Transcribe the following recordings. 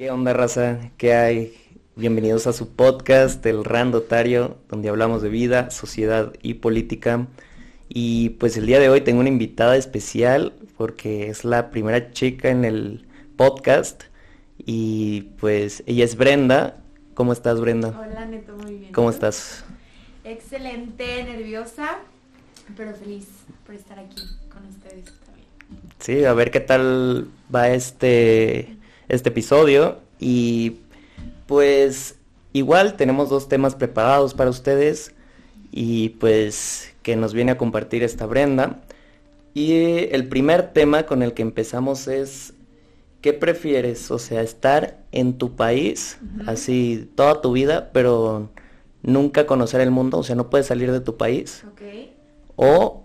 ¿Qué onda, raza? ¿Qué hay? Bienvenidos a su podcast, El Randotario, donde hablamos de vida, sociedad y política. Y pues el día de hoy tengo una invitada especial porque es la primera chica en el podcast. Y pues ella es Brenda. ¿Cómo estás, Brenda? Hola, Neto, muy bien. ¿Cómo estás? Excelente, nerviosa, pero feliz por estar aquí con ustedes también. Sí, a ver qué tal va este, este episodio. Y pues igual tenemos dos temas preparados para ustedes y pues que nos viene a compartir esta Brenda. Y el primer tema con el que empezamos es, ¿qué prefieres? O sea, estar en tu país, así toda tu vida, pero nunca conocer el mundo, o sea, no puedes salir de tu país. O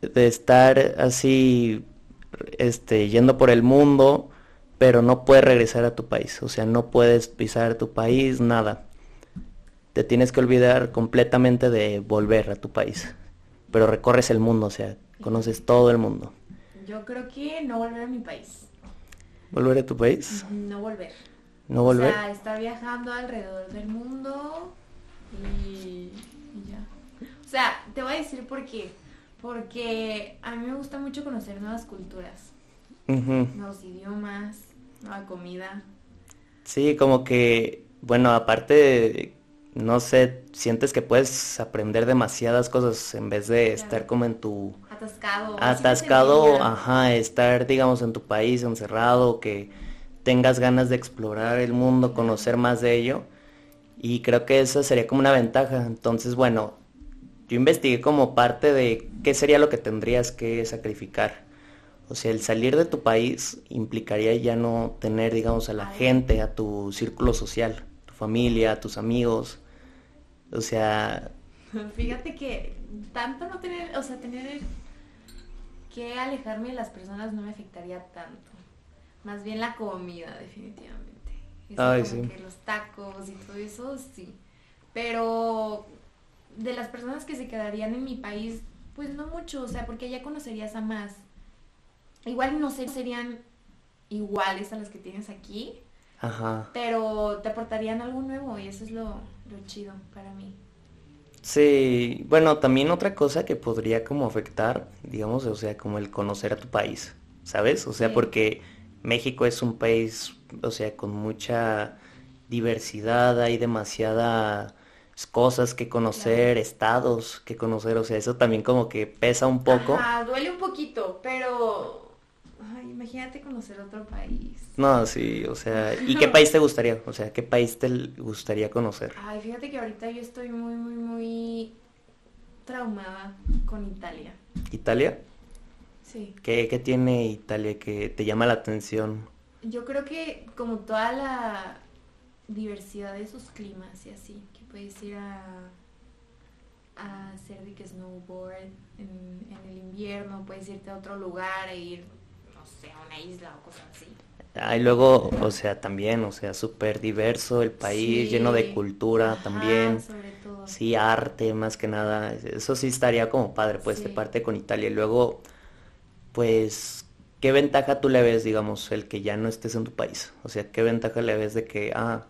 de estar así, este, yendo por el mundo, pero no puedes regresar a tu país. O sea, no puedes pisar tu país, nada. Te tienes que olvidar completamente de volver a tu país. Pero recorres el mundo, o sea, conoces todo el mundo. Yo creo que no volver a mi país. ¿Volver a tu país? No volver. ¿No volver? O sea, estar viajando alrededor del mundo y, y ya. O sea, te voy a decir por qué. Porque a mí me gusta mucho conocer nuevas culturas, nuevos idiomas, nueva comida. Sí, como que, bueno, aparte, no sé, sientes que puedes aprender demasiadas cosas en vez de estar como en tu Atascado. atascado, ajá, estar, digamos, en tu país encerrado, que tengas ganas de explorar el mundo, conocer más de ello. Y creo que eso sería como una ventaja. Entonces, bueno, yo investigué como parte de qué sería lo que tendrías que sacrificar. O sea, el salir de tu país implicaría ya no tener, digamos, a la gente, a tu círculo social, tu familia, a tus amigos. O sea, Fíjate que tanto no tener, o sea, tener que alejarme de las personas no me afectaría tanto. Más bien la comida, definitivamente. Eso Ay, como sí. que los tacos y todo eso, sí. Pero de las personas que se quedarían en mi país, pues no mucho, o sea, porque ya conocerías a más. Igual no sé, serían iguales a las que tienes aquí, ajá. pero te aportarían algo nuevo y eso es lo, lo chido para mí. Sí, bueno, también otra cosa que podría como afectar, digamos, o sea, como el conocer a tu país, ¿sabes? O sea, Sí. porque México es un país, o sea, con mucha diversidad, hay demasiadas cosas que conocer, estados que conocer, o sea, eso también como que pesa un poco. Ajá, duele un poquito, pero ay, imagínate conocer otro país. No, sí, o sea, ¿y qué país te gustaría? O sea, ¿qué país te gustaría conocer? Ay, fíjate que ahorita yo estoy muy, muy, muy traumada con Italia. ¿Italia? Sí. ¿Qué, qué tiene Italia que te llama la atención? Yo creo que como toda la diversidad de sus climas y así, que puedes ir a, a hacer de que snowboard en, en el invierno, puedes irte a otro lugar e ir, no sé, a una isla o cosas así. Ah, y luego, o sea, también, o sea, súper diverso el país, Sí. lleno de cultura Ajá, también, sobre todo. sí, arte más que nada, eso sí estaría como padre, pues, de Sí. parte con Italia. Y luego, pues, ¿qué ventaja tú le ves, digamos, el que ya no estés en tu país? O sea, ¿qué ventaja le ves de que, ah,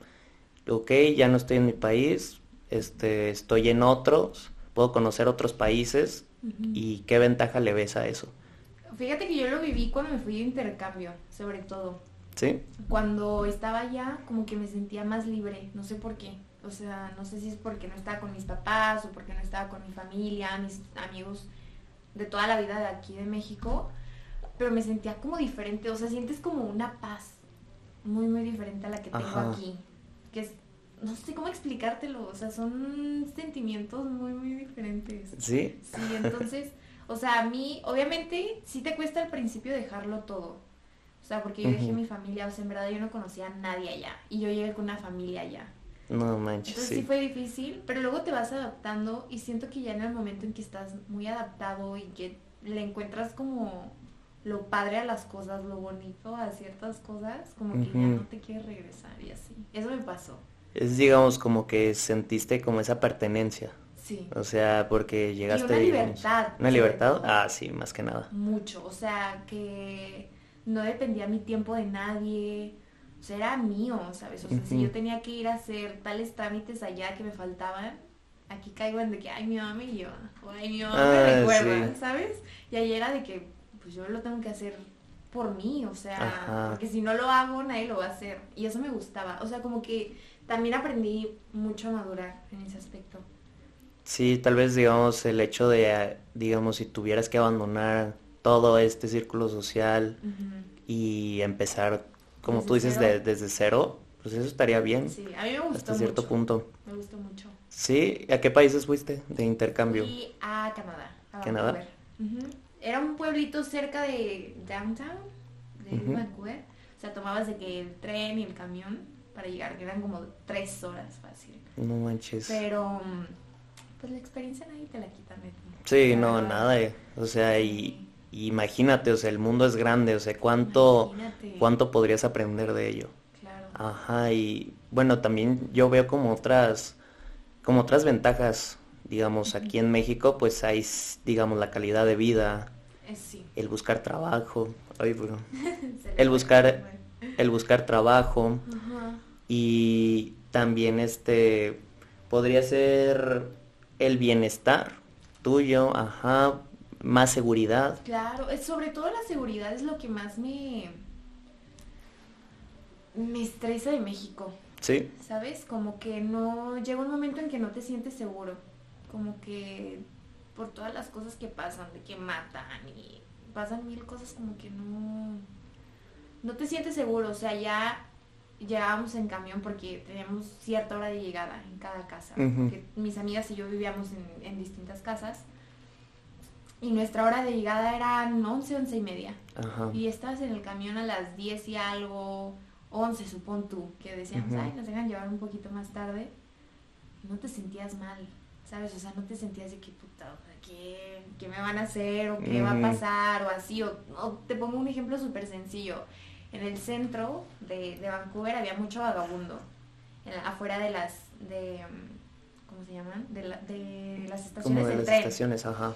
ok, ya no estoy en mi país, este, estoy en otros, puedo conocer otros países, y qué ventaja le ves a eso? Fíjate que yo lo viví cuando me fui de intercambio, sobre todo. ¿Sí? Cuando estaba allá, como que me sentía más libre, no sé por qué. O sea, no sé si es porque no estaba con mis papás o porque no estaba con mi familia, mis amigos de toda la vida de aquí de México, pero me sentía como diferente, o sea, sientes como una paz muy, muy diferente a la que tengo Ajá. aquí. Que es, no sé cómo explicártelo, o sea, son sentimientos muy, muy diferentes. ¿Sí? Sí, entonces, o sea, a mí, obviamente, sí te cuesta al principio dejarlo todo. O sea, porque yo dejé Ujú. mi familia, o sea, en verdad yo no conocía a nadie allá. Y yo llegué con una familia allá. No manches, Entonces sí sí. fue difícil, pero luego te vas adaptando y siento que ya en el momento en que estás muy adaptado y que le encuentras como lo padre a las cosas, lo bonito a ciertas cosas, como que ya no te quieres regresar y así. Eso me pasó. Es, digamos, como que sentiste como esa pertenencia. Sí. O sea, porque llegaste, una digamos, libertad, ¿Una sobre libertad? todo. Ah, sí, más que nada. mucho, o sea, que no dependía mi tiempo de nadie, o sea, era mío, ¿sabes? O sea, si yo tenía que ir a hacer tales trámites allá que me faltaban, aquí caigo en de que, ay, mi mamá me lleva, o ay, mi mamá me Ah, recuerda, sí. ¿sabes? Y ahí era de que, pues yo lo tengo que hacer por mí, o sea, Ajá. porque si no lo hago, nadie lo va a hacer. Y eso me gustaba, o sea, como que también aprendí mucho a madurar en ese aspecto. Sí, tal vez digamos el hecho de, digamos, si tuvieras que abandonar todo este círculo social y empezar, como Desde tú dices, de- desde cero, pues eso estaría bien Sí, a mí me gustó hasta cierto mucho. punto. Me gustó mucho. Sí, ¿a qué países fuiste de intercambio? Fui a Canadá, a ¿Canadá? Era un pueblito cerca de downtown, de Ujú. Vancouver. O sea, tomabas de que el tren y el camión para llegar, que eran como tres horas fácil. No manches. Pero, mm, pues la experiencia nadie te la quita. Sí, no, nada. eh. O sea, y, y imagínate, o sea, el mundo es grande, o sea, cuánto, Imagínate. cuánto podrías aprender de ello. Claro. Ajá, y bueno, también yo veo como otras, como otras ventajas, digamos, aquí en México, pues hay, digamos, la calidad de vida, Eh, sí. el buscar trabajo, ay, bro, el buscar, el buscar trabajo Ajá. y también este, podría ser el bienestar tuyo, ajá, más seguridad. Claro, sobre todo la seguridad es lo que más me me estresa de México, Sí, ¿sabes? Como que no llega un momento en que no te sientes seguro, como que por todas las cosas que pasan, de que matan y pasan mil cosas como que no no te sientes seguro, o sea, ya llegábamos en camión porque teníamos cierta hora de llegada en cada casa, porque mis amigas y yo vivíamos en, en distintas casas y nuestra hora de llegada eran 11, 11 y media. ajá. Y estabas en el camión a las 10 y algo, 11 supón tú, que decíamos, ay, nos dejan llevar un poquito más tarde. No te sentías mal, ¿sabes? O sea, no te sentías de que puta, o sea, ¿qué, qué me van a hacer? ¿O qué va a pasar? O así, o, o te pongo un ejemplo súper sencillo. En el centro de, de Vancouver había mucho vagabundo, en afuera de las, de, mm, ¿cómo se llaman? De, la- de las Como estaciones de del las tren. estaciones, ajá.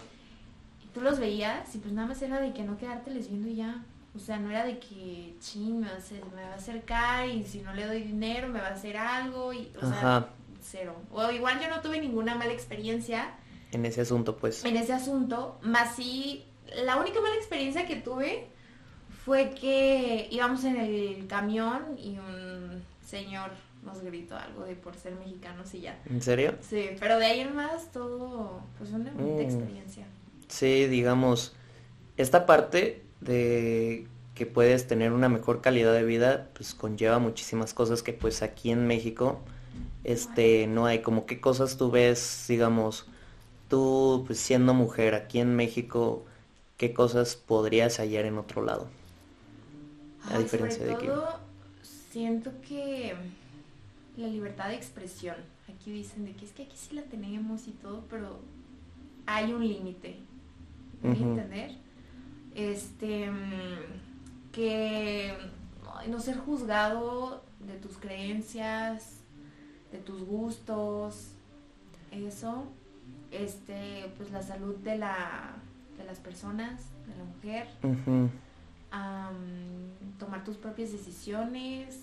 Y tú los veías y pues nada más era de que no quedárteles viendo y ya. O sea, no era de que, chin, me va, a hacer- me va a acercar y si no le doy dinero me va a hacer algo y, o sea, Ajá. cero. O igual yo no tuve ninguna mala experiencia En ese asunto, pues. en ese asunto, más sí, la única mala experiencia que tuve fue que íbamos en el camión y un señor nos gritó algo de por ser mexicanos y ya. ¿En serio? Sí, pero de ahí en más todo, pues una bonita Mm. experiencia. Sí, digamos, esta parte de que puedes tener una mejor calidad de vida, pues conlleva muchísimas cosas que pues aquí en México, este, no hay, como qué cosas tú ves, digamos, tú pues siendo mujer aquí en México, qué cosas podrías hallar en otro lado. A Ay, diferencia sobre de que- todo, siento que la libertad de expresión, aquí dicen de que es que aquí sí la tenemos y todo, pero hay un límite, ¿me voy a Ujú. entender? Este, que no ser juzgado de tus creencias, de tus gustos, eso, este, pues la salud de la, de las personas, de la mujer, Tomar tus propias decisiones,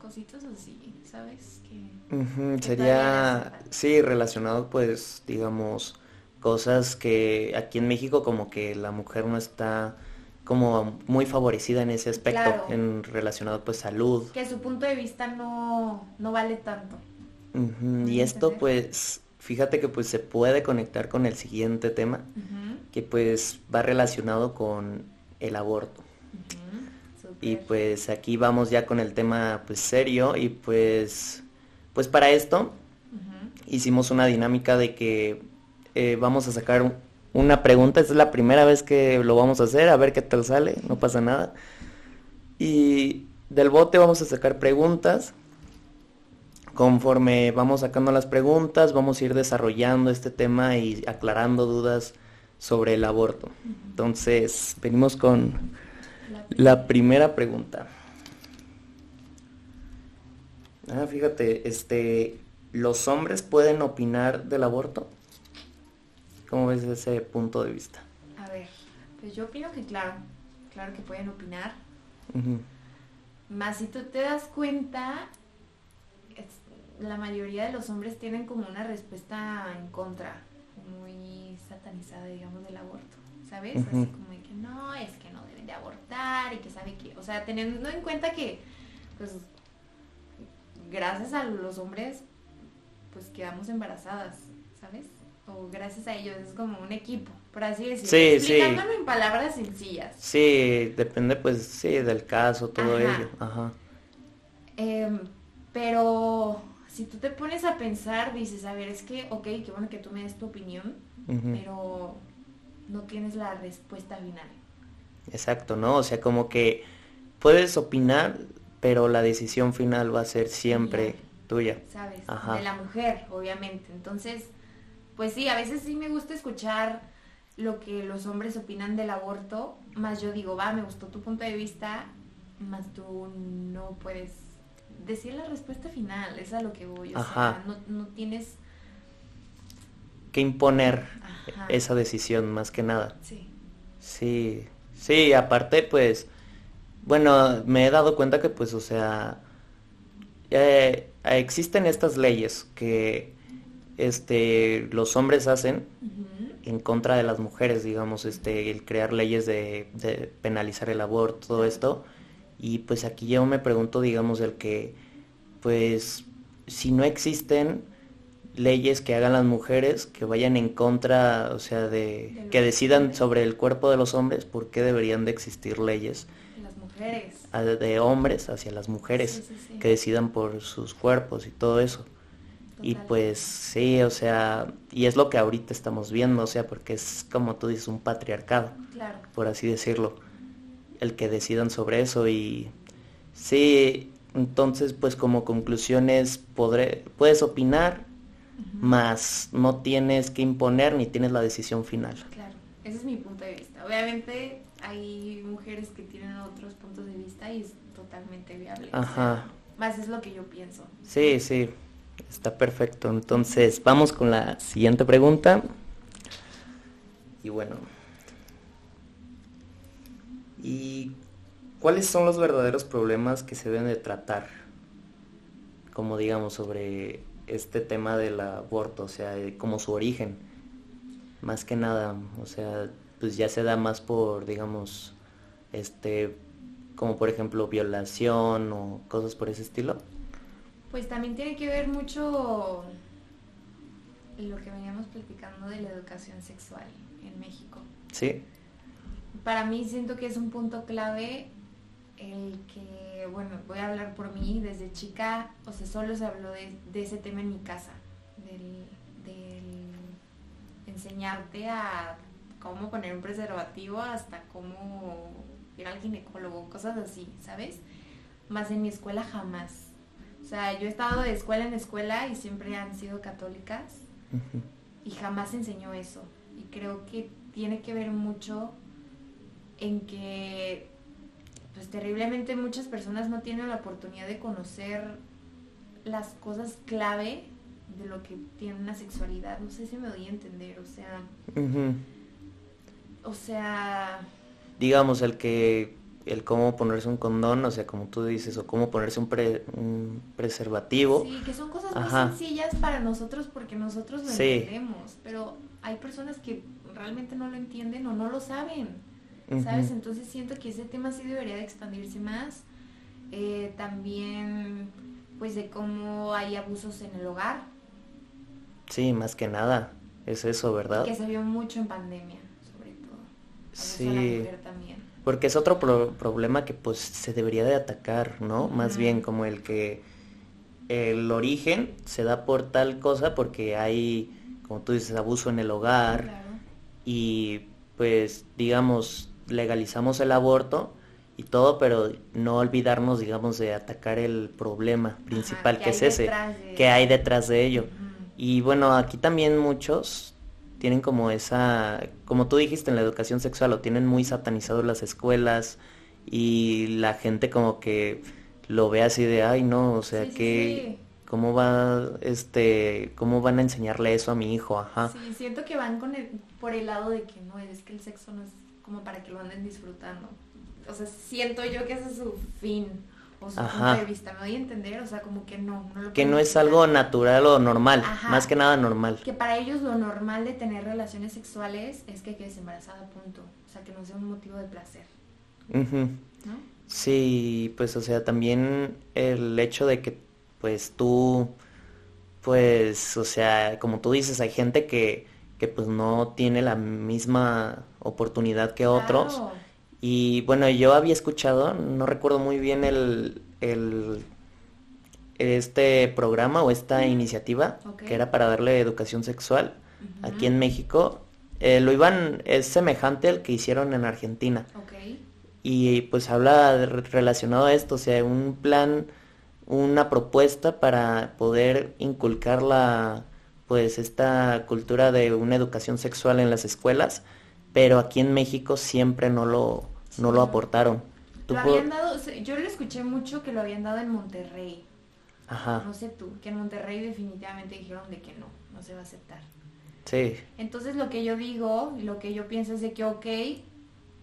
cositas así, ¿sabes? Que Sería, sí, relacionado pues, digamos, cosas que aquí en México como que la mujer no está como muy favorecida en ese aspecto, Claro. en relacionado pues salud. que su punto de vista no, no vale tanto. Y ¿Me esto entender? pues, fíjate que pues se puede conectar con el siguiente tema, que pues va relacionado con el aborto. Y pues aquí vamos ya con el tema pues serio y pues, pues para esto hicimos una dinámica de que eh, vamos a sacar un- una pregunta. Esta es la primera vez que lo vamos a hacer, a ver qué tal sale, no pasa nada. Y del bote vamos a sacar preguntas. Conforme vamos sacando las preguntas, vamos a ir desarrollando este tema y aclarando dudas sobre el aborto. Entonces, venimos con La- primera pregunta. Ah, fíjate, este, ¿los hombres pueden opinar del aborto? ¿Cómo ves ese punto de vista? A ver, pues yo opino que claro, claro que pueden opinar. Ujú, Más si tú te das cuenta, la mayoría de los hombres tienen como una respuesta en contra, muy satanizada, digamos, del aborto, ¿sabes? Así como de que no, es que de abortar y que sabe que, o sea, teniendo en cuenta que, pues, gracias a los hombres, pues quedamos embarazadas, ¿sabes? O gracias a ellos, es como un equipo, por así decirlo. Sí, Explicándolo en palabras sencillas. Sí, depende pues, sí, del caso, todo ello. Ajá. Em, pero si tú te pones a pensar, dices, a ver, es que, ok, qué bueno que tú me des tu opinión, pero no tienes la respuesta final. Exacto, ¿no? O sea, como que puedes opinar, pero la decisión final va a ser siempre tuya. ¿Sabes? De la mujer, obviamente. Entonces, pues sí, a veces sí me gusta escuchar lo que los hombres opinan del aborto, más yo digo, va, me gustó tu punto de vista, más tú no puedes decir la respuesta final, es a lo que voy. O sea, no, tienes que imponer esa decisión más que nada. Sí. Sí, sí, aparte pues, bueno, me he dado cuenta que pues, o sea, eh, existen estas leyes que este, los hombres hacen en contra de las mujeres, digamos, este, el crear leyes de, de penalizar el aborto, todo esto. Y pues aquí yo me pregunto, digamos, el que, pues, si no existen leyes que hagan las mujeres que vayan en contra, o sea, de, que decidan sobre el cuerpo de los hombres, ¿por qué deberían de existir leyes? Las mujeres. De hombres hacia las mujeres, que decidan por sus cuerpos y todo eso. Y pues sí, o sea, y es lo que ahorita estamos viendo, o sea, porque es como tú dices, un patriarcado, por así decirlo el que decidan sobre eso y sí, entonces pues como conclusiones podré, puedes opinar, más no tienes que imponer ni tienes la decisión final. Claro, ese es mi punto de vista. Obviamente hay mujeres que tienen otros puntos de vista y es totalmente viable. Ajá. más es lo que yo pienso. Sí, sí, está perfecto. Entonces vamos con la siguiente pregunta. Y bueno, ¿Y cuáles son los verdaderos problemas que se deben de tratar? Como digamos sobre este tema del aborto, o sea, como su origen. Más que nada, o sea, pues ya se da más por, digamos, este, como por ejemplo violación o cosas por ese estilo. Pues también tiene que ver mucho lo que veníamos platicando de la educación sexual en México. Sí para mí siento que es un punto clave el que, bueno, voy a hablar por mí, desde chica, o sea, solo se habló de, ese tema en mi casa, del, enseñarte a cómo poner un preservativo hasta cómo ir al ginecólogo, cosas así, ¿sabes? Más en mi escuela jamás. O sea, yo he estado de escuela en escuela y siempre han sido católicas y jamás enseñó eso. Y creo que tiene que ver mucho en que pues terriblemente muchas personas no tienen la oportunidad de conocer las cosas clave de lo que tiene una sexualidad. No sé si me doy a entender, o sea... O sea... Digamos, el que... El cómo ponerse un condón, o sea, como tú dices, o cómo ponerse un, preservativo. Sí, que son cosas muy sencillas para nosotros porque nosotros lo entendemos, pero hay personas que realmente no lo entienden o no lo saben. ¿Sabes? Entonces siento que ese tema sí debería de expandirse más. Eh, también, pues, de cómo hay abusos en el hogar. Sí, más que nada, es eso, ¿verdad? Que se vio mucho en pandemia, sobre todo. sí. también. Porque es otro problema que pues se debería de atacar, ¿no? Más bien como el que el origen se da por tal cosa porque hay, como tú dices, abuso en el hogar y pues digamos legalizamos el aborto y todo, pero no olvidarnos, digamos, de atacar el problema principal, que, es ese, que hay detrás de ello. Y bueno, aquí también muchos tienen como esa, como tú dijiste en la educación sexual, lo tienen muy satanizado las escuelas y la gente como que lo ve así de, ay no, o sea que... ¿Cómo va, este, cómo van a enseñarle eso a mi hijo? Ajá. Sí, siento que van con el, por el lado de que no, es que el sexo no es como para que lo anden disfrutando. O sea, siento yo que ese es su fin. o su punto de vista, me doy a entender, o sea, como que no, no lo Que no es algo natural o normal, más que nada normal. Que para ellos lo normal de tener relaciones sexuales es que quedes embarazada, punto. O sea, que no sea un motivo de placer. ¿No? Sí, pues o sea, también el hecho de que pues tú, pues, o sea, como tú dices, hay gente que, que pues no tiene la misma oportunidad que otros. Y bueno, yo había escuchado, no recuerdo muy bien el, el este programa o esta iniciativa que era para darle educación sexual aquí en México. Eh, lo iban, es semejante al que hicieron en Argentina. Y pues habla relacionado a esto, o sea, un plan, una propuesta para poder inculcar la, pues esta cultura de una educación sexual en las escuelas, pero aquí en México siempre no lo, no lo aportaron. Lo habían dado, yo lo escuché mucho que lo habían dado en Monterrey. Ajá. No sé tú, que en Monterrey definitivamente dijeron de que no, no se va a aceptar. Sí. Entonces lo que yo digo, lo que yo pienso es de que, ok,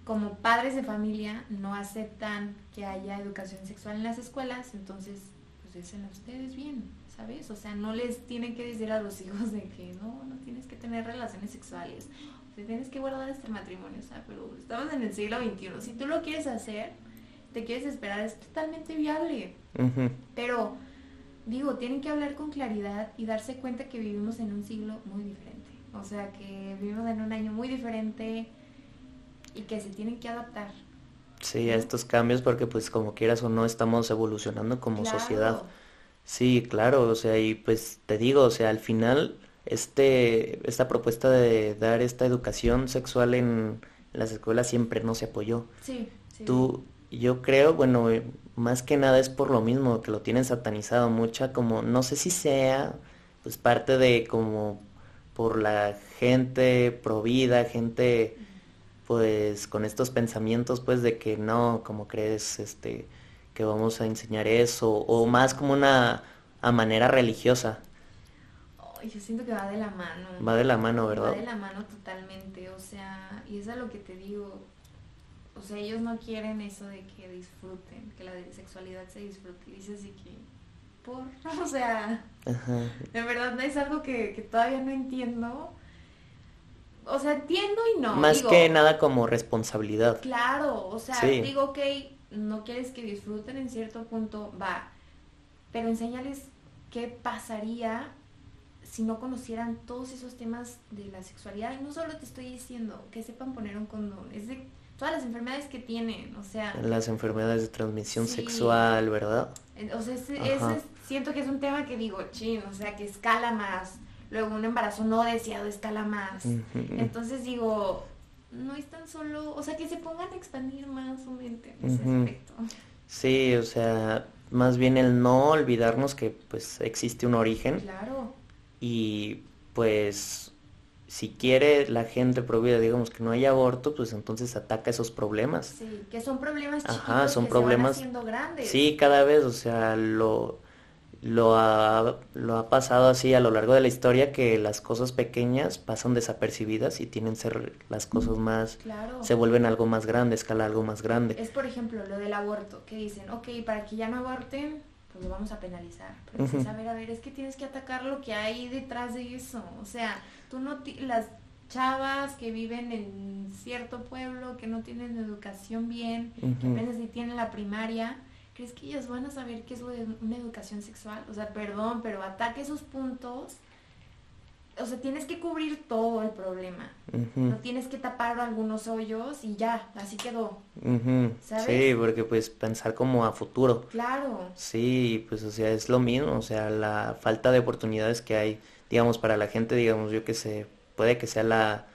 como padres de familia no aceptan que haya educación sexual en las escuelas, entonces pues dicen a ustedes bien, ¿sabes? O sea, no les tienen que decir a los hijos de que no, no tienes que tener relaciones sexuales, sea, tienes que guardar este matrimonio, o sea, pero estamos en el siglo XXI, si tú lo quieres hacer, te quieres esperar, es totalmente viable, pero digo, tienen que hablar con claridad y darse cuenta que vivimos en un siglo muy diferente, o sea, que vivimos en un año muy diferente, y que se tienen que adaptar. Sí, a estos cambios porque pues como quieras o no estamos evolucionando como sociedad. Sí, claro, o sea, y pues te digo, o sea, al final este esta propuesta de dar esta educación sexual en las escuelas siempre no se apoyó. Sí, sí. Tú yo creo, bueno, eh, más que nada es por lo mismo que lo tienen satanizado mucha como no sé si sea pues parte de como por la gente provida, gente pues con estos pensamientos pues de que no, como crees, este, que vamos a enseñar eso, o más como una a manera religiosa. Yo siento que va de la mano. Va de la mano, ¿verdad? Va de la mano totalmente, o sea, y es a lo que te digo, o sea, ellos no quieren eso de que disfruten, que la sexualidad se disfrute, y dices así que, por, o sea, de verdad no es algo que, que todavía no entiendo, o sea, entiendo y no. Más que nada como responsabilidad. Claro, o sea, digo, ok, no quieres que disfruten en cierto punto, va, pero enséñales qué pasaría si no conocieran todos esos temas de la sexualidad. Y no solo te estoy diciendo que sepan poner un condón, es de todas las enfermedades que tienen, o sea... Las enfermedades de transmisión sexual, ¿verdad? O sea, ese, siento que es un tema que digo, chin, o sea, que escala más luego un embarazo no deseado escala más. Entonces digo, no es tan solo, o sea, que se pongan a expandir más su mente en ese aspecto. Sí, o sea, más bien el no olvidarnos que pues existe un origen. Claro. Y pues si quiere la gente prohibida, digamos que no hay aborto, pues entonces ataca esos problemas. Sí, que son problemas chiquitos Ajá, son problemas se grandes. Sí, cada vez, o sea, lo lo ha, lo ha pasado así a lo largo de la historia que las cosas pequeñas pasan desapercibidas y tienen ser las cosas más se vuelven algo más grande, escala algo más grande. Es por ejemplo lo del aborto, que dicen, ok, para que ya no aborten, pues lo vamos a penalizar. Pero dices, a ver, a ver, es que tienes que atacar lo que hay detrás de eso. O sea, tú no las chavas que viven en cierto pueblo, que no tienen educación bien, que apenas si tienen la primaria, ¿crees que ellas van a saber qué es lo de una educación sexual? O sea, perdón, pero ataque esos puntos. O sea, tienes que cubrir todo el problema. No tienes que tapar algunos hoyos y ya, así quedó. ¿Sabes? Sí, porque pues pensar como a futuro. Claro. Sí, pues o sea, es lo mismo, o sea, la falta de oportunidades que hay, digamos, para la gente, digamos, yo que sé, puede que sea la,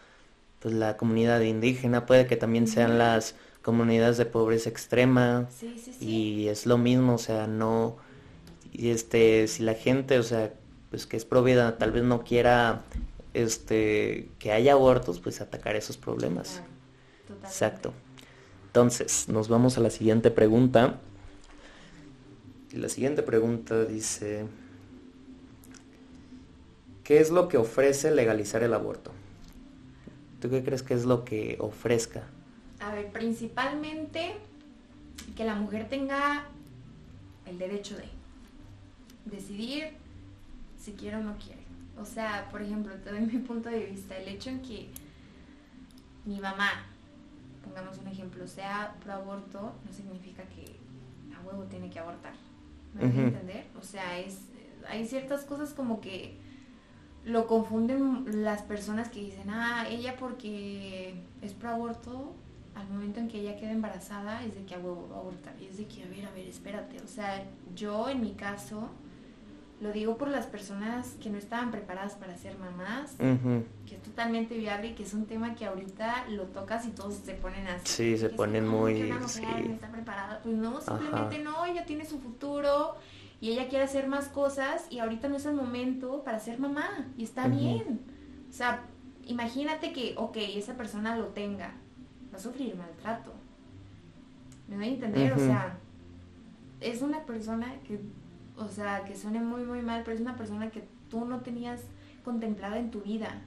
pues la comunidad indígena, puede que también sean las comunidades de pobreza extrema y es lo mismo, o sea, no, y este, si la gente, o sea, pues que es provida, tal vez no quiera este que haya abortos, pues atacar esos problemas. Exacto. Entonces, nos vamos a la siguiente pregunta. Y la siguiente pregunta dice, ¿qué es lo que ofrece legalizar el aborto? ¿Tú qué crees que es lo que ofrezca? a ver, principalmente que la mujer tenga el derecho de decidir si quiere o no quiere. O sea, por ejemplo, te doy mi punto de vista, el hecho en que mi mamá, pongamos un ejemplo, sea pro aborto, no significa que a huevo tiene que abortar. ¿Me uh entender? O sea, es, hay ciertas cosas como que lo confunden las personas que dicen, ah, ella porque es pro aborto, al momento en que ella queda embarazada es de que a huevo abortar. Y es de que, a ver, a ver, espérate. O sea, yo en mi caso, lo digo por las personas que no estaban preparadas para ser mamás, que es totalmente viable y que es un tema que ahorita lo tocas y todos se ponen así. Sí, se ponen muy... no está preparada. Pues no, simplemente no, ella tiene su futuro y ella quiere hacer más cosas y ahorita no es el momento para ser mamá y está bien. O sea, imagínate que, ok, esa persona lo tenga, va a sufrir maltrato. ¿Me doy a entender? O sea, es una persona que o sea, que suene muy, muy mal, pero es una persona que tú no tenías contemplada en tu vida.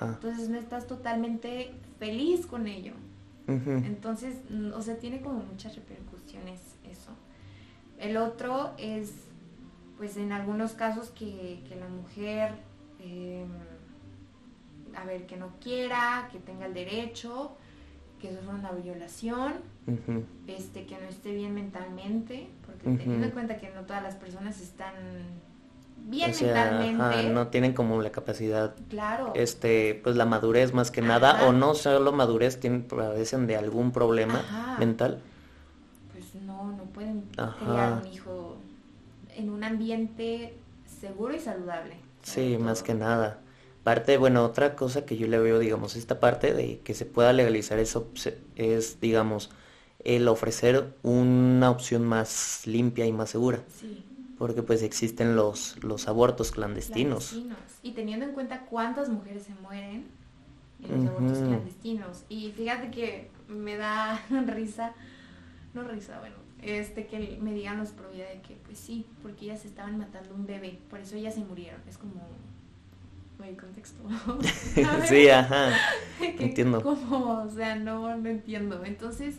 Entonces no estás totalmente feliz con ello. Entonces, o sea, tiene como muchas repercusiones eso. El otro es, pues en algunos casos que, la mujer, em, a ver, que no quiera, que tenga el derecho, que sufra una violación, este, que no esté bien mentalmente, porque teniendo en cuenta que no todas las personas están bien mentalmente. no tienen como la capacidad, claro. este, pues la madurez más que nada, o no solo madurez, tienen, padecen de algún problema mental. Pues no, no pueden criar un hijo en un ambiente seguro y saludable. Sí, más que nada. Parte, bueno, otra cosa que yo le veo, digamos, esta parte de que se pueda legalizar eso es, digamos, el ofrecer una opción más limpia y más segura. Sí. Porque pues existen los, los abortos clandestinos. Y teniendo en cuenta cuántas mujeres se mueren en los abortos clandestinos. Y fíjate que me da risa, no risa, bueno, este que me digan los pro de que pues sí, porque ellas estaban matando un bebé, por eso ellas se murieron. Es como el contexto. sí, ajá. entiendo. Como, o sea, no, no entiendo. Entonces,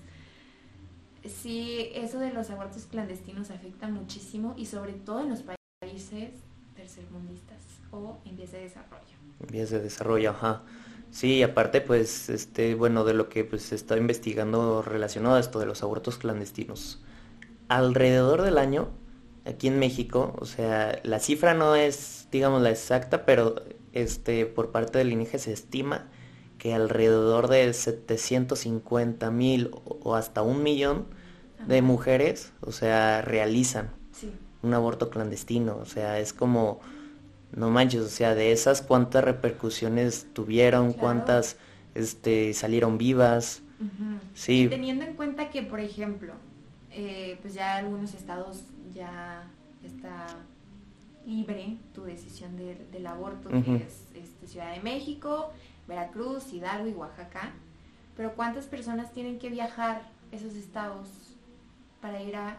sí, eso de los abortos clandestinos afecta muchísimo y sobre todo en los países tercermundistas o en vías de desarrollo. En vías de desarrollo, ajá. Sí, aparte, pues, este, bueno, de lo que pues se está investigando relacionado a esto de los abortos clandestinos. Alrededor del año, aquí en México, o sea, la cifra no es, digamos, la exacta, pero este, por parte del INEGE se estima que alrededor de 750 mil o hasta un millón de mujeres, o sea, realizan un aborto clandestino. O sea, es como, no manches, o sea, de esas cuántas repercusiones tuvieron, cuántas este, salieron vivas. Sí. teniendo en cuenta que, por ejemplo, eh, pues ya algunos estados ya está libre tu decisión del aborto, que es este, Ciudad de México, Veracruz, Hidalgo y Oaxaca. Pero ¿cuántas personas tienen que viajar esos estados para ir a,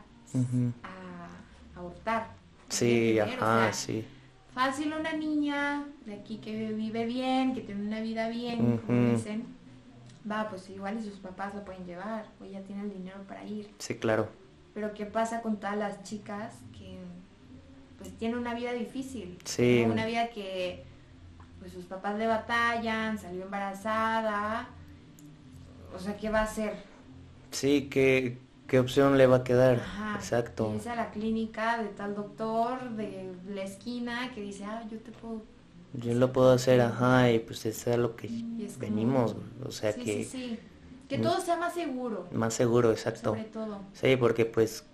abortar? Sí, ajá, sí. Fácil una niña de aquí que vive bien, que tiene una vida bien, como dicen, va, pues igual y sus papás lo pueden llevar, o ya tiene el dinero para ir. Sí, claro. Pero ¿qué pasa con todas las chicas pues tiene una vida difícil. Sí. Una vida que pues sus papás le batallan, salió embarazada. O sea, ¿qué va a hacer? Sí, ¿qué, qué opción le va a quedar? Exacto. Irse a la clínica de tal doctor de la esquina que dice, ah, yo te puedo... Yo lo puedo hacer, ajá, y pues eso es lo que venimos, o sea que... Sí, sí. Que todo sea más seguro. Más seguro, exacto. Sobre todo. Sí, porque pues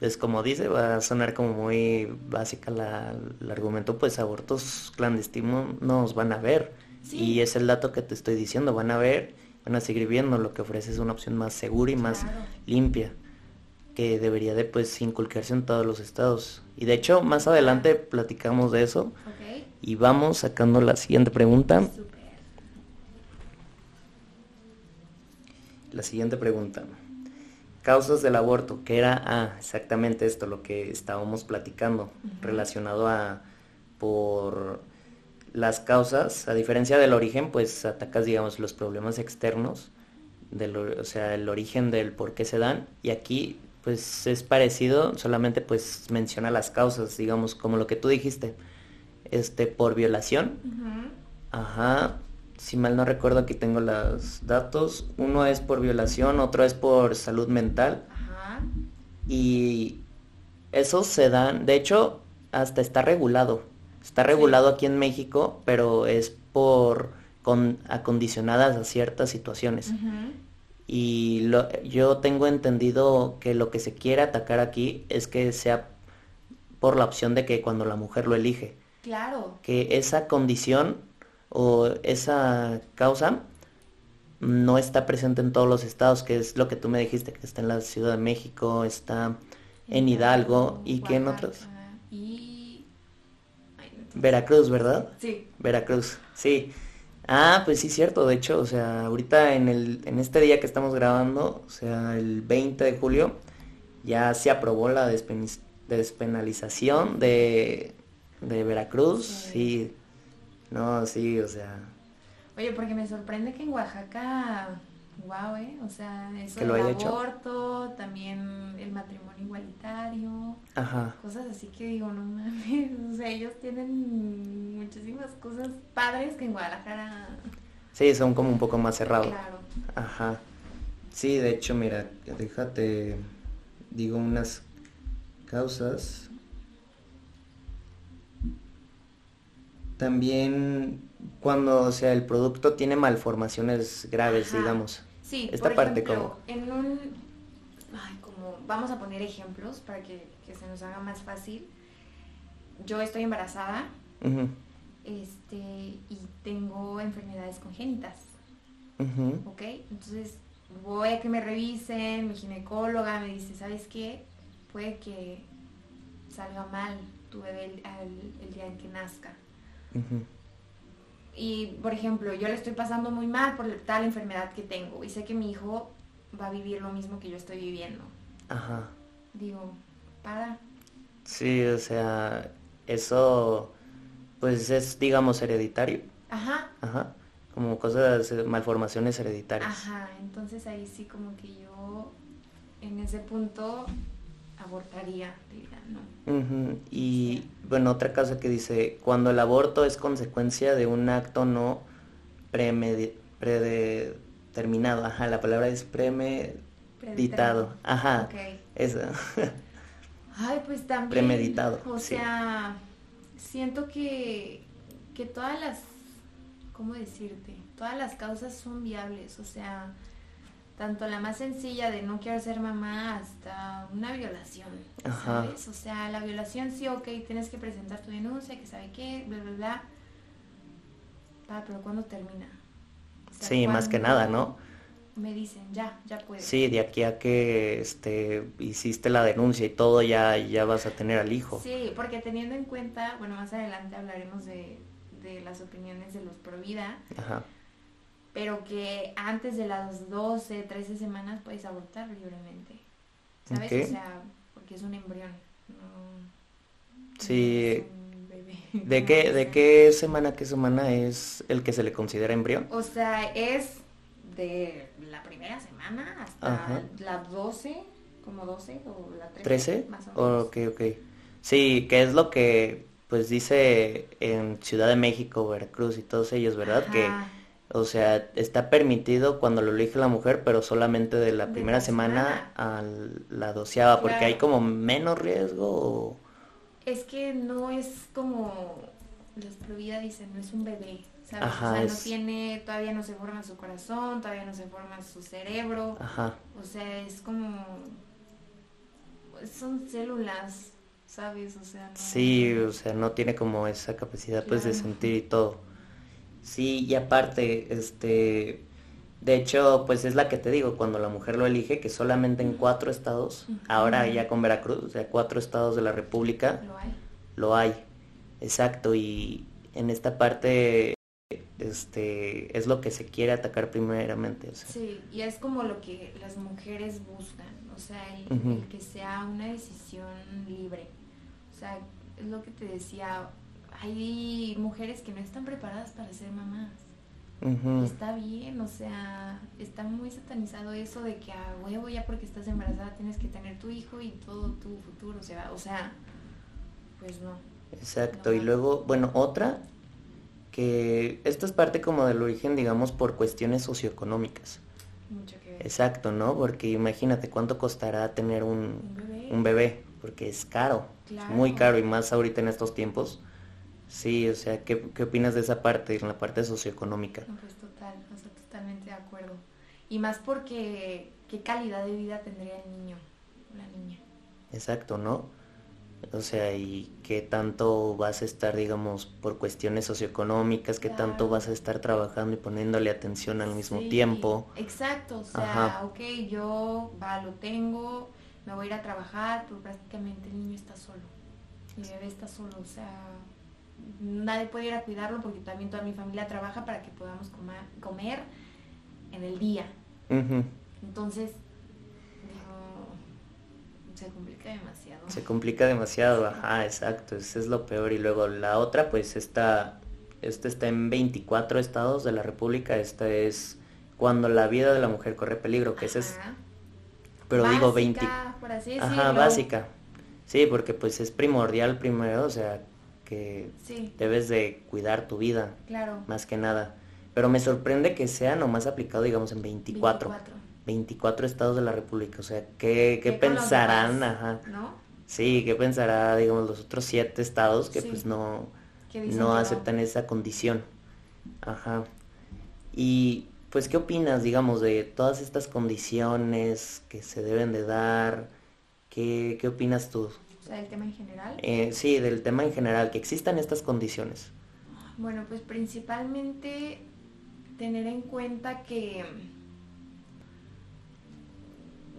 es como dice, va a sonar como muy básica la, el argumento, pues abortos clandestinos nos van a ver. Y es el dato que te estoy diciendo, van a ver, van a seguir viendo, lo que ofrece es una opción más segura y más limpia, que debería de pues inculcarse en todos los estados. Y de hecho, más adelante platicamos de eso. Y vamos sacando la siguiente pregunta. La siguiente pregunta. Causas del aborto, que era ah, exactamente esto, lo que estábamos platicando, relacionado a por las causas, a diferencia del origen, pues atacas, digamos, los problemas externos, del, o sea, el origen del por qué se dan, y aquí pues es parecido, solamente pues menciona las causas, digamos, como lo que tú dijiste, este, por violación. Ajá, si mal no recuerdo aquí tengo los datos, uno es por violación, otro es por salud mental. Ajá. Y eso se dan, de hecho, hasta está regulado. Está regulado aquí en México, pero es por con acondicionadas a ciertas situaciones. Y lo, yo tengo entendido que lo que se quiere atacar aquí es que sea por la opción de que cuando la mujer lo elige. Claro. Que esa condición o esa causa no está presente en todos los estados, que es lo que tú me dijiste, que está en la Ciudad de México, está en Hidalgo y que en otros. Y... Veracruz, ¿verdad? Sí. Veracruz, sí. Ah, pues sí, cierto. De hecho, o sea, ahorita en, el, en este día que estamos grabando, o sea, el 20 de julio, ya se aprobó la despenalización de, de Veracruz. Sí. No, sí, o sea. Oye, porque me sorprende que en Oaxaca wow, ¿eh? O sea, eso del aborto, también el matrimonio igualitario, Ajá. cosas así que digo, no mames, o sea, ellos tienen muchísimas cosas padres que en Guadalajara... Sí, son como un poco más cerrados. Claro. Ajá. Sí, de hecho, mira, déjate, digo unas causas. También cuando, o sea, el producto tiene malformaciones graves, digamos. Sí, esta por parte ejemplo, en un, ay, como, vamos a poner ejemplos para que, se nos haga más fácil. Yo estoy embarazada, este, y tengo enfermedades congénitas, ¿ok? Entonces voy a que me revisen, mi ginecóloga me dice, ¿sabes qué? Puede que salga mal tu bebé el, día en que nazca. Y, por ejemplo, yo le estoy pasando muy mal por tal enfermedad que tengo y sé que mi hijo va a vivir lo mismo que yo estoy viviendo. Ajá. Digo, para. Sí, o sea, eso pues es, digamos, hereditario. Ajá. Ajá. Como cosas, malformaciones hereditarias. Ajá, entonces ahí sí como que yo en ese punto abortaría, ¿no? Y bueno, otra cosa que dice, cuando el aborto es consecuencia de un acto no predeterminado, ajá, la palabra es premeditado, ajá, eso. Ay, pues también. Premeditado. O sea, siento que, que todas las, ¿cómo decirte? Todas las causas son viables, o sea, tanto la más sencilla de no quiero ser mamá hasta una violación, ¿sabes? O sea, la violación sí, ok, tienes que presentar tu denuncia, que sabe qué, bla, bla, bla. Ah, pero ¿cuándo termina? sí, más que nada, ¿no? Me dicen, ya, ya puedes. Sí, de aquí a que este, hiciste la denuncia y todo, ya, ya vas a tener al hijo. Sí, porque teniendo en cuenta, bueno, más adelante hablaremos de, de las opiniones de los pro vida. Ajá pero que antes de las 12, 13 semanas puedes abortar libremente. ¿Sabes? O sea, porque es un embrión. sí. ¿De qué, ¿De qué semana, qué semana es el que se le considera embrión? O sea, es de la primera semana hasta la 12, como 12 o la 13. ¿13? Más o menos. Ok, ok. Sí, que es lo que pues dice en Ciudad de México, Veracruz y todos ellos, ¿verdad? Que o sea, está permitido cuando lo elige la mujer, pero solamente de la primera semana, a la doceava, porque hay como menos riesgo. Es que no es como los Provida dicen, no es un bebé, ¿sabes? o sea, no tiene, todavía no se forma su corazón, todavía no se forma su cerebro. Ajá. O sea, es como, son células, ¿sabes? O sea, Sí, o sea, no tiene como esa capacidad pues de sentir y todo. Sí, y aparte, este, de hecho, pues es la que te digo, cuando la mujer lo elige, que solamente en cuatro estados, ahora ya con Veracruz, o sea, cuatro estados de la República, lo hay. Lo hay, exacto, y en esta parte, este, es lo que se quiere atacar primeramente. Sí, y es como lo que las mujeres buscan, o sea, el que sea una decisión libre. O sea, es lo que te decía, hay mujeres que no están preparadas para ser mamás. Y está bien, o sea, está muy satanizado eso de que a huevo ya porque estás embarazada tienes que tener tu hijo y todo tu futuro se va, o sea, pues no. Exacto, No y luego, bueno, otra que esto es parte como del origen, digamos, por cuestiones socioeconómicas. Mucho que ver. Exacto, ¿no? Porque imagínate cuánto costará tener un, Un bebé. un bebé, porque es caro, es Claro. muy caro y más ahorita en estos tiempos. Sí, o sea, ¿qué, qué opinas de esa parte, en la parte socioeconómica? No, pues total, o sea, totalmente de acuerdo. Y más porque qué calidad de vida tendría el niño, la niña. Exacto, ¿no? O sea, y qué tanto vas a estar, digamos, por cuestiones socioeconómicas, qué tanto vas a estar trabajando y poniéndole atención al mismo Sí, tiempo. Exacto, o sea, Ajá. ok, yo va, lo tengo, me voy a ir a trabajar, pero prácticamente el niño está solo. Mi bebé está solo, o sea, nadie puede ir a cuidarlo porque también toda mi familia trabaja para que podamos comer en el día. Entonces, digo, se complica demasiado. Se complica demasiado, ajá, exacto, eso es lo peor. Y luego la otra, pues esta, esta está en 24 estados de la República, esta es cuando la vida de la mujer corre peligro, que esa es, pero digo 20, Básica, por así ajá, básica. Sí, porque pues es primordial primero, o sea, que Sí, debes de cuidar tu vida, claro. más que nada. Pero me sorprende que sea nomás aplicado, digamos, en 24. 24. 24 estados de la República, o sea, ¿qué, qué ¿Qué con los pensarán? demás? Ajá. ¿No? Sí, ¿qué pensará, digamos, los otros siete estados que Sí. pues no, no aceptan esa condición? Ajá. Y pues, ¿qué opinas, digamos, de todas estas condiciones que se deben de dar? ¿Qué, qué opinas tú? O sea, el tema en general. Eh, sí, del tema en general, que existan estas condiciones. Bueno, pues principalmente tener en cuenta que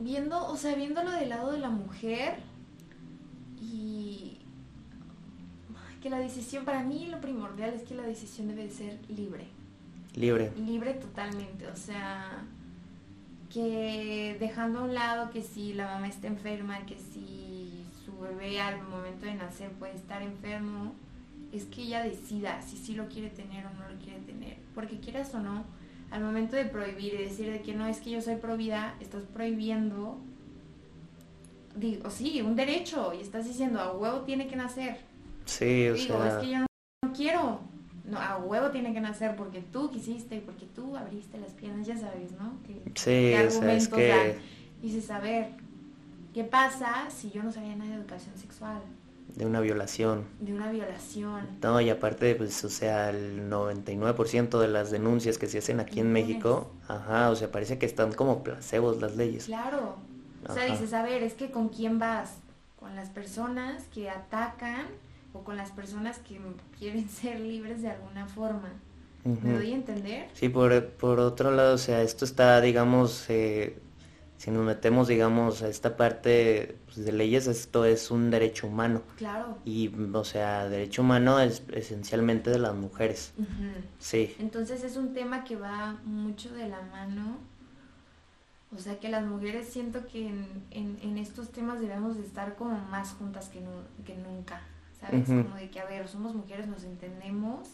viendo, o sea, viéndolo del lado de la mujer y que la decisión, para mí lo primordial es que la decisión debe de ser libre, Libre. libre totalmente, o sea, que dejando a un lado que si la mamá está enferma, que si bebé al momento de nacer puede estar enfermo, es que ella decida si sí lo quiere tener o no lo quiere tener. Porque quieras o no, al momento de prohibir y decir de que no es que yo soy pro vida, estás prohibiendo, digo, sí, un derecho y estás diciendo a huevo tiene que nacer. Sí, o digo, sea, es que yo no, quiero. No, a huevo tiene que nacer porque tú quisiste y porque tú abriste las piernas, ya sabes, ¿no? Que, sí, qué o sea, es que... dan. Dices, a ver, ¿qué pasa si yo no sabía nada de educación sexual? De una violación. De una violación. No, y aparte, pues, o sea, el 99% de las denuncias que se hacen aquí en. México, ajá, o sea, parece que están como placebos las leyes. Claro. O sea, dices, a ver, es que con quién vas? ¿Con las personas que atacan o con las personas que quieren ser libres de alguna forma? ¿Me Ujú. doy a entender? Sí, por, por otro lado, o sea, esto está, digamos, eh, si nos metemos, digamos, a esta parte pues, de leyes, esto es un derecho humano. Claro. Y, o sea, derecho humano es esencialmente de las mujeres. Sí, Entonces es un tema que va mucho de la mano. O sea que las mujeres siento que en, en- en estos temas debemos de estar como más juntas que, nu- que nunca. ¿Sabes? Como de que, a ver, somos mujeres, nos entendemos.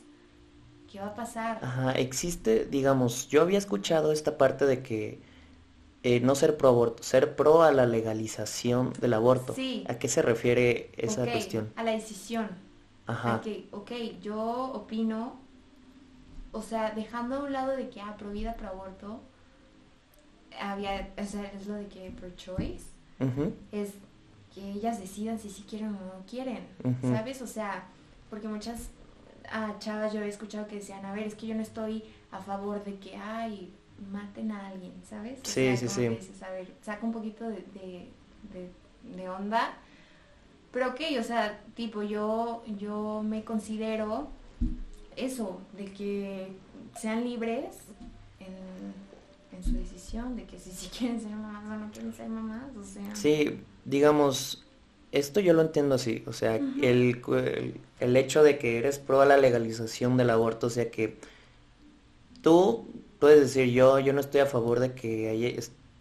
¿Qué va a pasar? Ajá, existe, digamos, yo había escuchado esta parte de que eh, no ser pro aborto, ser pro a la legalización del aborto. Sí. ¿A qué se refiere esa cuestión? A la decisión. Ajá, Ok, ok, yo opino, o sea, dejando a un lado de que, ah, pro vida, pro aborto, había, o sea, es lo de que pro choice. es que ellas decidan si sí quieren o no quieren. ¿sabes? O sea, porque muchas ah, chavas yo he escuchado que decían, a ver, es que yo no estoy a favor de que, ay, maten a alguien, ¿sabes? O Sí, sea, sí, dices, a ver, saca un poquito de, de, de- de onda, pero ok, o sea, tipo, yo, yo me considero eso, de que sean libres en, en su decisión, de que si, si quieren ser mamás o no quieren ser mamás, o sea... Sí, digamos, esto yo lo entiendo así, o sea, Ujú. el, cu- el, el hecho de que eres pro a la legalización del aborto, o sea que tú puedes decir yo, yo no estoy a favor de que haya,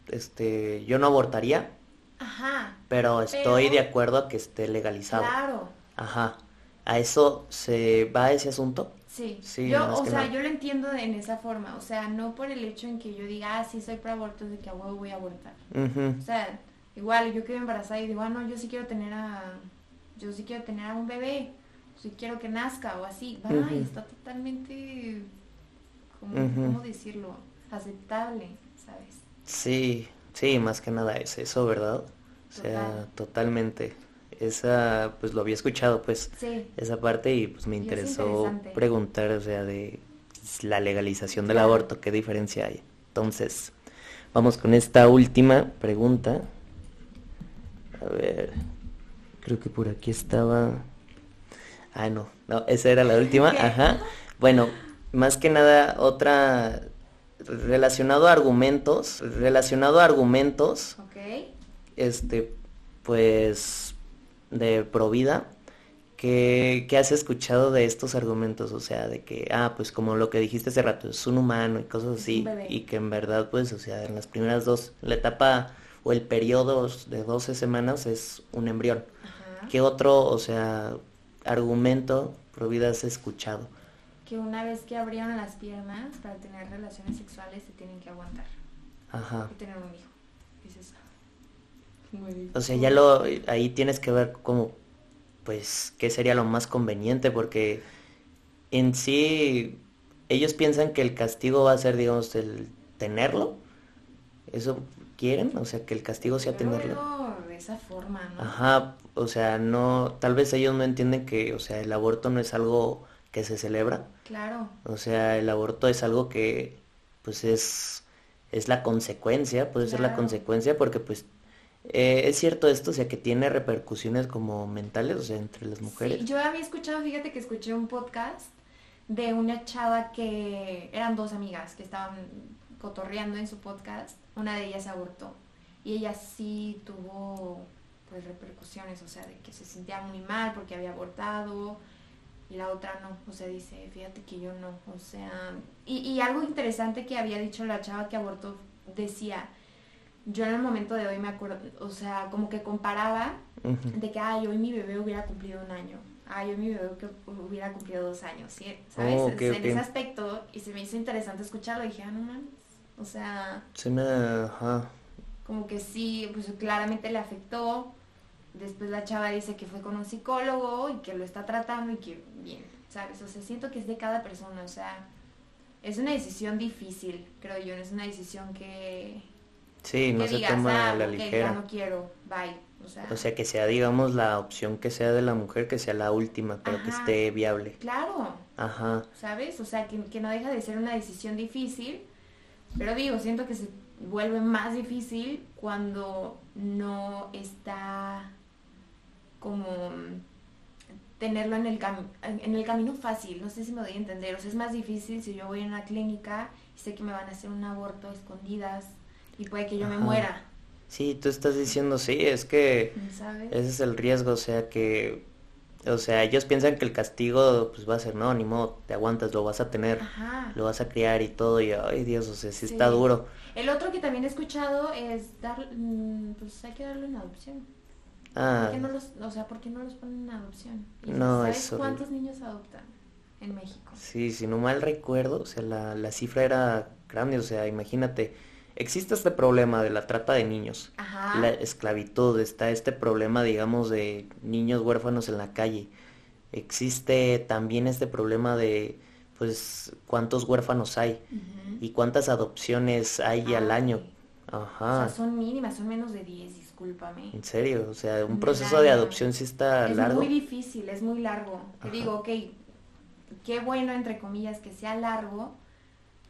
este, yo no abortaría, Ajá, pero estoy Pero- de acuerdo a que esté legalizado. claro. Ajá. ¿A eso se va ese asunto? Sí, Sí, yo, o sea, nada. yo lo entiendo en esa forma, o sea, no por el hecho en que yo diga, ah, sí soy pro aborto, de que a huevo voy a abortar. O sea, igual yo quedo embarazada y digo, ah, no, yo sí quiero tener a, yo sí quiero tener a un bebé, sí quiero que nazca o así, va, y está totalmente, como. ¿cómo decirlo? Aceptable, ¿sabes? Sí, sí, más que nada es eso, ¿verdad? O sea, Total. totalmente. Esa, pues lo había escuchado, pues, Sí, esa parte y pues me interesó preguntar, o sea, de la legalización del Claro. aborto, qué diferencia hay. Entonces, vamos con esta última pregunta. A ver, creo que por aquí estaba. Ah, no, no, esa era la última, ajá. Bueno, más que nada, otra relacionado a argumentos, relacionado a argumentos, este, pues, de Provida, ¿qué, qué has escuchado de estos argumentos? O sea, de que, ah, pues como lo que dijiste hace rato, es un humano y cosas así, y que en verdad, pues, o sea, en las primeras dos, la etapa o el periodo de 12 semanas es un embrión. Ajá. ¿Qué otro, o sea, argumento Provida has escuchado? Que una vez que abrieron las piernas para tener relaciones sexuales se tienen que aguantar Ajá. y tener un hijo. Dices, muy O sea, ya lo, ahí tienes que ver como, pues, qué sería lo más conveniente, porque en sí, ellos piensan que el castigo va a ser, digamos, el tenerlo. ¿Eso quieren? O sea, que el castigo sea lo tenerlo. de esa forma, ¿no? Ajá, o sea, no, tal vez ellos no entienden que, o sea, el aborto no es algo que se celebra. Claro, O sea, el aborto es algo que, pues, es, es la consecuencia, puede ser la consecuencia, porque, pues, eh, es cierto esto, o sea, que tiene repercusiones como mentales, o sea, entre las mujeres. Sí, yo había escuchado, fíjate que escuché un podcast de una chava que eran dos amigas que estaban cotorreando en su podcast. Una de ellas abortó y ella sí tuvo pues repercusiones, o sea, de que se sentía muy mal porque había abortado y la otra no, o sea, dice, fíjate que yo no, o sea, y, y algo interesante que había dicho la chava que abortó decía, yo en el momento de hoy me acuerdo, o sea, como que comparaba de que, ay, hoy mi bebé hubiera cumplido un año. Ay, hoy mi bebé que hubiera cumplido dos años, ¿sí? ¿sabes? Oh, en ese aspecto, y se me hizo interesante escucharlo, dije, ah, no mames. O sea, Suena, ajá, como que sí, pues claramente le afectó. Después la chava dice que fue con un psicólogo y que lo está tratando y que bien, ¿sabes? O sea, siento que es de cada persona, o sea, es una decisión difícil, creo yo, no es una decisión que, sí, no se toma ah, a la ok, ya ligera. no quiero, bye. O sea, O sea, que sea, digamos, la opción que sea de la mujer, que sea la última, pero que esté viable. claro, Ajá, ¿sabes? O sea, que, que no deja de ser una decisión difícil, pero digo, siento que se vuelve más difícil cuando no está como tenerlo en el, cam- en el camino fácil, no sé si me doy a entender, o sea, es más difícil si yo voy a una clínica y sé que me van a hacer un aborto a escondidas y puede que yo me muera, sí, tú estás diciendo, sí, es que ¿sabes? ese es el riesgo, o sea, que, o sea, ellos piensan que el castigo, pues va a ser, no, ni modo, te aguantas, lo vas a tener, Ajá. lo vas a criar y todo, y, ay, Dios, o sea, sí Sí. está duro. El otro que también he escuchado es dar, mm, pues hay que darlo en adopción. Ah, ¿Por qué no los, o sea, ¿por qué no los ponen en adopción? Y No, ¿Sabes cuántos niños adoptan en México? Sí, si no mal recuerdo, o sea, la, la cifra era grande, o sea, imagínate, existe este problema de la trata de niños, Ajá. la esclavitud, está este problema, digamos, de niños huérfanos en la calle, existe también este problema de, pues, cuántos huérfanos hay y cuántas adopciones hay al año. O Ajá, sea, son mínimas, son menos de 10, discúlpame. en serio, o sea, un proceso de adopción sí está Es largo. muy difícil, es muy largo. Te digo, ok, qué bueno, entre comillas, que sea largo,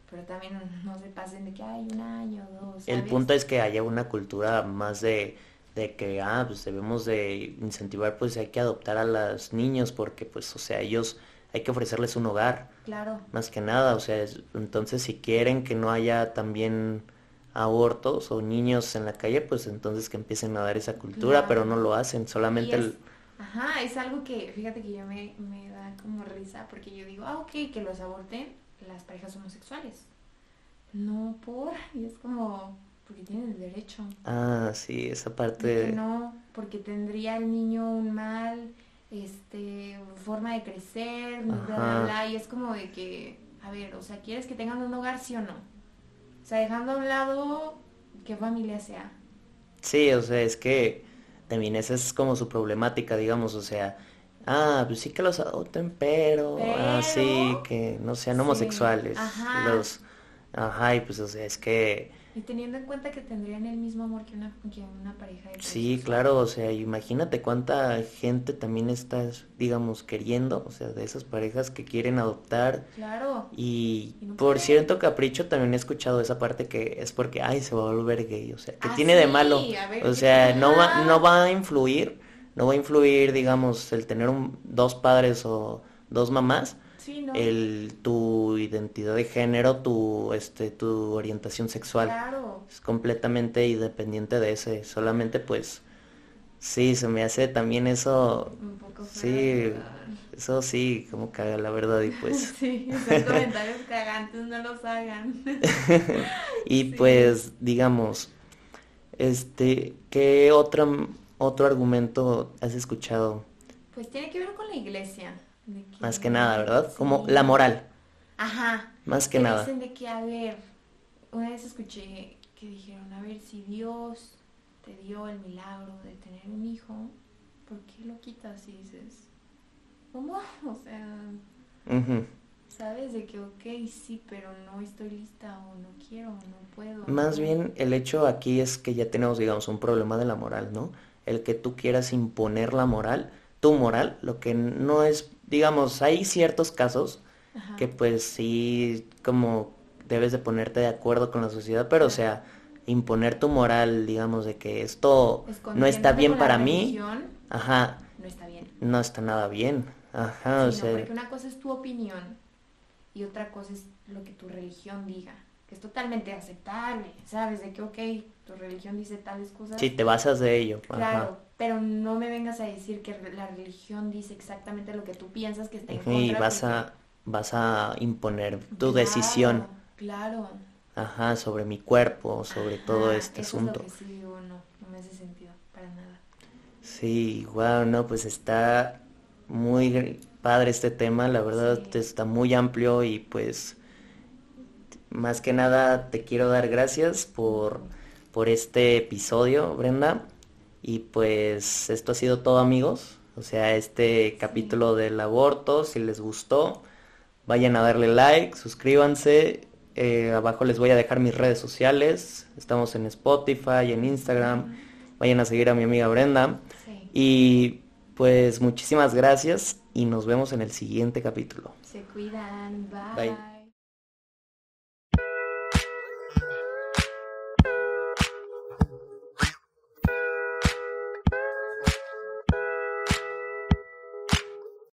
pero también no se pasen de que hay un año, dos, El punto es que haya una cultura más de, de que, ah, pues debemos de incentivar, pues hay que adoptar a los niños porque, pues, o sea, ellos hay que ofrecerles un hogar, Claro. más que nada, o sea, es- entonces si quieren que no haya también abortos o niños en la calle, pues entonces que empiecen a dar esa cultura, Claro. pero no lo hacen, solamente es- el... Ajá, es algo que, fíjate que yo me, me da como risa, porque yo digo, ah, ok, que los aborten las parejas homosexuales. No por, y es como, porque tienen el derecho. Ah, sí, esa parte que de... no, porque tendría el niño un mal, este, forma de crecer, bla, bla, bla, y es como de que, a ver, o sea, ¿quieres que tengan un hogar, sí o no? O sea, dejando a un lado qué familia sea. Sí, o sea, es que también esa es como su problemática, digamos, o sea, ah, pues sí que los adopten, pero, así ah, que no sean homosexuales. Ajá. Los, ajá, y pues, o sea, es que y teniendo en cuenta que tendrían el mismo amor que una, que una pareja de Sí, claro, o sea, imagínate cuánta gente también está, digamos, queriendo, o sea, de esas parejas que quieren adoptar. Claro. Y, por cierto capricho también he escuchado esa parte que es porque, ay, se va a volver gay, o sea, que ah, tiene de malo. o sea, no va, no va a influir, no va a influir, digamos, el tener un, dos padres o dos mamás el, tu identidad de género, tu, este, tu orientación sexual. Es completamente independiente de ese. Solamente pues, sí, se me hace también eso. Un poco sí, eso sí, como caga la verdad y pues. sí, esos comentarios cagantes no los hagan. y pues, digamos, este, ¿qué otro, otro argumento has escuchado? Pues tiene que ver con la iglesia. Más que nada, ¿verdad? Como la moral. Ajá. Más que nada. Dicen de que, a ver, una vez escuché que dijeron, a ver, si Dios te dio el milagro de tener un hijo, ¿por qué lo quitas y dices, ¿cómo? O sea, ¿sabes? De que, ok, sí, pero no estoy lista o no quiero o no puedo. Más bien, el hecho aquí es que ya tenemos, digamos, un problema de la moral, ¿no? El que tú quieras imponer la moral, tu moral, lo que no es digamos, hay ciertos casos que pues sí, como debes de ponerte de acuerdo con la sociedad, pero o sea, imponer tu moral, digamos, de que esto no está bien para mí, ajá, no está bien. No está nada bien, ajá, o sea. Porque una cosa es tu opinión y otra cosa es lo que tu religión diga, que es totalmente aceptable, ¿sabes? De que, ok, tu religión dice tales cosas. Sí, te basas de ello. Claro, pero no me vengas a decir que la religión dice exactamente lo que tú piensas que está en contra. Y vas a, vas a imponer tu decisión. Claro. Ajá, sobre mi cuerpo, sobre todo este asunto. Es lo que sí digo, no, no me hace sentido, para nada. Sí, wow, no, pues está muy padre este tema, la verdad está muy amplio y pues más que nada te quiero dar gracias por, por este episodio, Brenda. Y pues esto ha sido todo amigos. O sea, este capítulo del aborto, si les gustó, vayan a darle like, suscríbanse. Eh, abajo les voy a dejar mis redes sociales. Estamos en Spotify, en Instagram. Vayan a seguir a mi amiga Brenda. Y pues muchísimas gracias y nos vemos en el siguiente capítulo. Se cuidan. Bye.